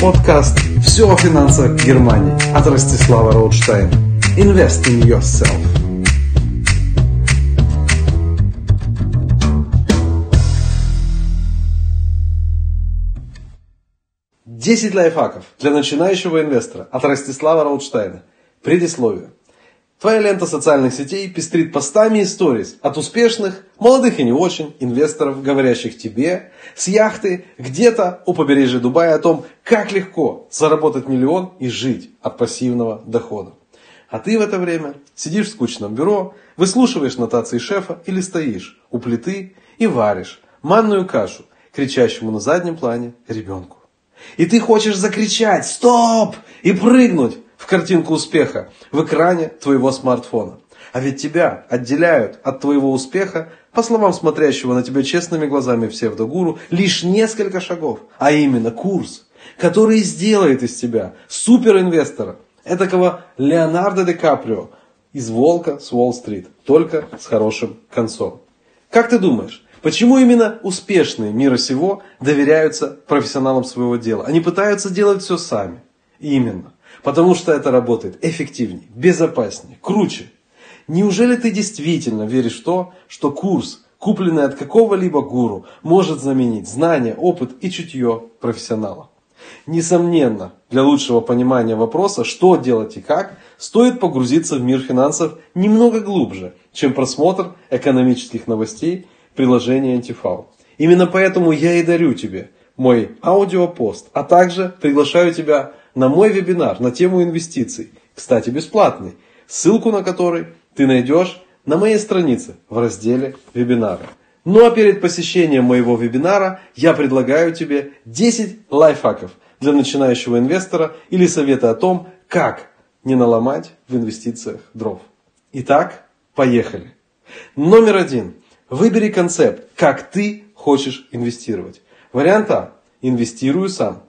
Подкаст «Все о финансах Германии» от Ростислава Роудштейна. Invest in yourself. Десять лайфхаков для начинающего инвестора от Ростислава Роудштейна. Предисловие. Твоя лента социальных сетей пестрит постами и сториз от успешных, молодых и не очень, инвесторов, говорящих тебе, с яхты где-то у побережья Дубая о том, как легко заработать миллион и жить от пассивного дохода. А ты в это время сидишь в скучном бюро, выслушиваешь нотации шефа или стоишь у плиты и варишь манную кашу, кричащему на заднем плане ребенку. И ты хочешь закричать «Стоп!» и прыгнуть, картинку успеха в экране твоего смартфона. А ведь тебя отделяют от твоего успеха, по словам смотрящего на тебя честными глазами псевдогуру, лишь несколько шагов, а именно курс, который сделает из тебя суперинвестора, этакого Леонардо Ди Каприо из «Волка с Уолл-стрит», только с хорошим концом. Как ты думаешь, Почему именно успешные мира сего доверяются профессионалам своего дела? Они пытаются делать все сами. Именно. Потому что это работает эффективнее, безопаснее, круче. Неужели ты действительно веришь в то, что курс, купленный от какого-либо гуру, может заменить знания, опыт и чутье профессионала? Несомненно, для лучшего понимания вопроса, что делать и как, стоит погрузиться в мир финансов немного глубже, чем просмотр экономических новостей приложения Антифау. Именно поэтому я и дарю тебе мой аудиопост, а также приглашаю тебя на мой вебинар на тему инвестиций, кстати, бесплатный, ссылку на который ты найдешь на моей странице в разделе вебинара. Ну а перед посещением моего вебинара я предлагаю тебе 10 лайфхаков для начинающего инвестора или советы о том, как не наломать в инвестициях дров. Итак, поехали. Номер один. Выбери концепт, как ты хочешь инвестировать. Вариант А. Инвестирую сам.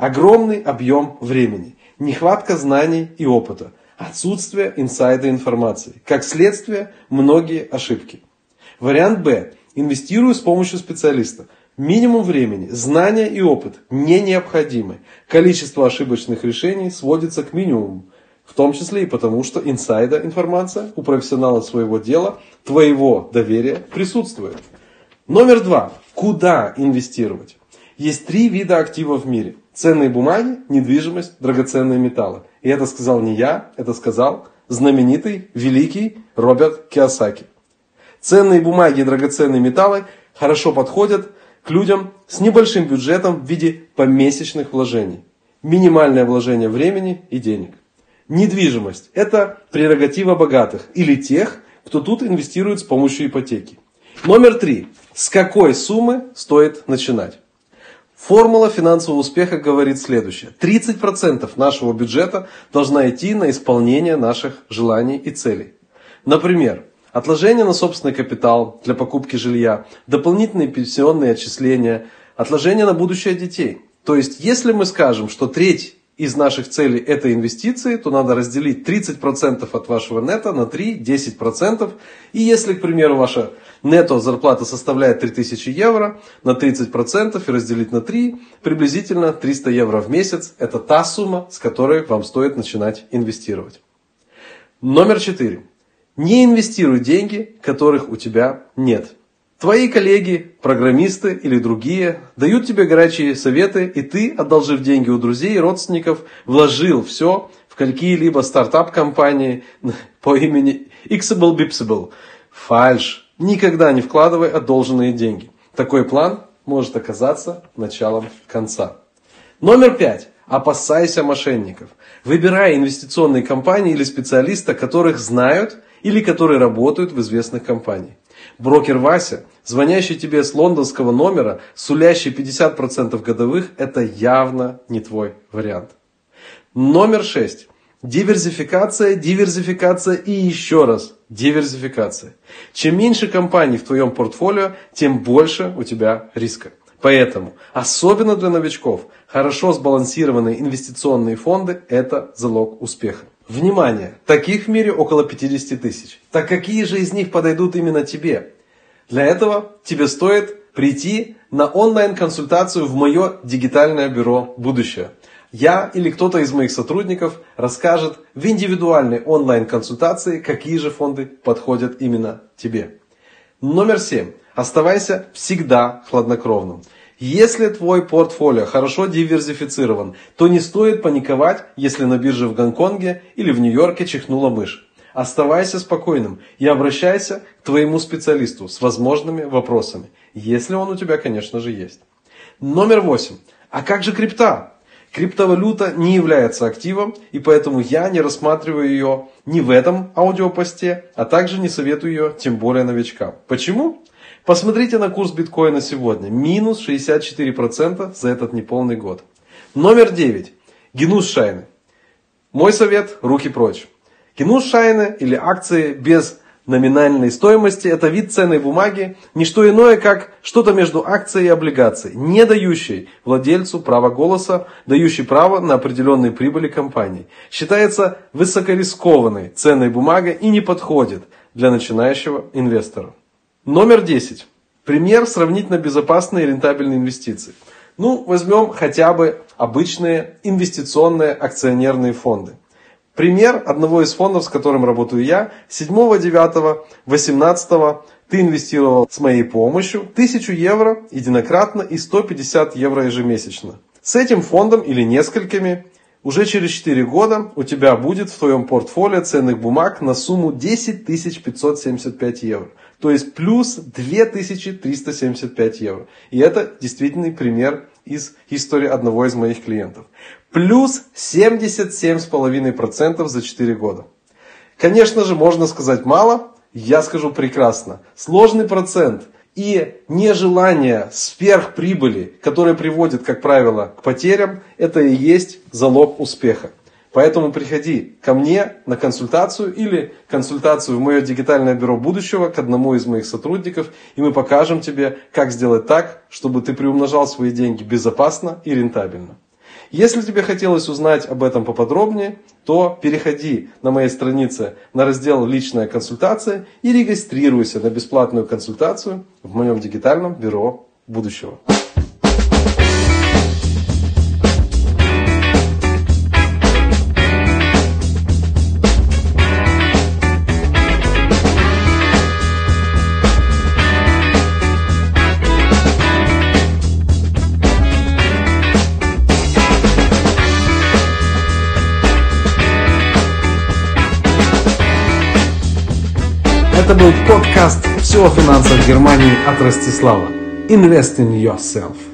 Огромный объем времени, нехватка знаний и опыта, отсутствие инсайда информации. Как следствие, многие ошибки. Вариант Б. Инвестирую с помощью специалиста. Минимум времени, знания и опыт не необходимы. Количество ошибочных решений сводится к минимуму. В том числе и потому, что инсайда информация у профессионала своего дела, твоего доверия присутствует. Номер два. Куда инвестировать? Есть три вида активов в мире. Ценные бумаги, недвижимость, драгоценные металлы. И это сказал не я, это сказал знаменитый, великий Роберт Киосаки. Ценные бумаги и драгоценные металлы хорошо подходят к людям с небольшим бюджетом в виде помесячных вложений. Минимальное вложение времени и денег. Недвижимость – это прерогатива богатых или тех, кто тут инвестирует с помощью ипотеки. Номер три. С какой суммы стоит начинать? Формула финансового успеха говорит следующее. 30% нашего бюджета должна идти на исполнение наших желаний и целей. Например, отложение на собственный капитал для покупки жилья, дополнительные пенсионные отчисления, отложение на будущее детей. То есть, если мы скажем, что треть из наших целей это инвестиции, то надо разделить 30% от вашего нета на 3, 10%. И если, к примеру, ваша нето зарплата составляет 3000 евро, на 30% и разделить на 3, приблизительно 300 евро в месяц. Это та сумма, с которой вам стоит начинать инвестировать. Номер 4. Не инвестируй деньги, которых у тебя нет. Твои коллеги, программисты или другие дают тебе горячие советы, и ты, одолжив деньги у друзей и родственников, вложил все в какие-либо стартап-компании по имени Xable Bipsable. Фальш. Никогда не вкладывай одолженные деньги. Такой план может оказаться началом конца. Номер пять. Опасайся мошенников. Выбирай инвестиционные компании или специалиста, которых знают или которые работают в известных компаниях. Брокер Вася, звонящий тебе с лондонского номера, сулящий 50% годовых, это явно не твой вариант. Номер 6. Диверсификация, диверсификация и еще раз диверсификация. Чем меньше компаний в твоем портфолио, тем больше у тебя риска. Поэтому, особенно для новичков, хорошо сбалансированные инвестиционные фонды – это залог успеха. Внимание! Таких в мире около 50 тысяч. Так какие же из них подойдут именно тебе? Для этого тебе стоит прийти на онлайн-консультацию в мое дигитальное бюро «Будущее». Я или кто-то из моих сотрудников расскажет в индивидуальной онлайн-консультации, какие же фонды подходят именно тебе. Номер семь. Оставайся всегда хладнокровным. Если твой портфолио хорошо диверсифицирован, то не стоит паниковать, если на бирже в Гонконге или в Нью-Йорке чихнула мышь. Оставайся спокойным и обращайся к твоему специалисту с возможными вопросами, если он у тебя, конечно же, есть. Номер восемь. А как же крипта? Криптовалюта не является активом, и поэтому я не рассматриваю ее ни в этом аудиопосте, а также не советую ее, тем более новичкам. Почему? Посмотрите на курс биткоина сегодня. Минус 64% за этот неполный год. Номер 9. Генус шайны. Мой совет – руки прочь. Генус шайны или акции без номинальной стоимости – это вид ценной бумаги, не что иное, как что-то между акцией и облигацией, не дающей владельцу права голоса, дающий право на определенные прибыли компании. Считается высокорискованной ценной бумагой и не подходит для начинающего инвестора. Номер 10. Пример сравнительно безопасной и рентабельной инвестиции. Ну, возьмем хотя бы обычные инвестиционные акционерные фонды. Пример одного из фондов, с которым работаю я, 7, 9, 18 ты инвестировал с моей помощью 1000 евро единократно и 150 евро ежемесячно. С этим фондом или несколькими уже через 4 года у тебя будет в твоем портфолио ценных бумаг на сумму 10 575 евро. То есть плюс 2375 евро. И это действительный пример из истории одного из моих клиентов. Плюс 77,5% за 4 года. Конечно же, можно сказать мало, я скажу прекрасно. Сложный процент и нежелание сверхприбыли, которое приводит, как правило, к потерям, это и есть залог успеха. Поэтому приходи ко мне на консультацию или консультацию в мое дигитальное бюро будущего к одному из моих сотрудников, и мы покажем тебе, как сделать так, чтобы ты приумножал свои деньги безопасно и рентабельно. Если тебе хотелось узнать об этом поподробнее, то переходи на моей странице на раздел «Личная консультация» и регистрируйся на бесплатную консультацию в моем дигитальном бюро будущего. Это был подкаст «Все о финансах Германии» от Ростислава. Invest in yourself.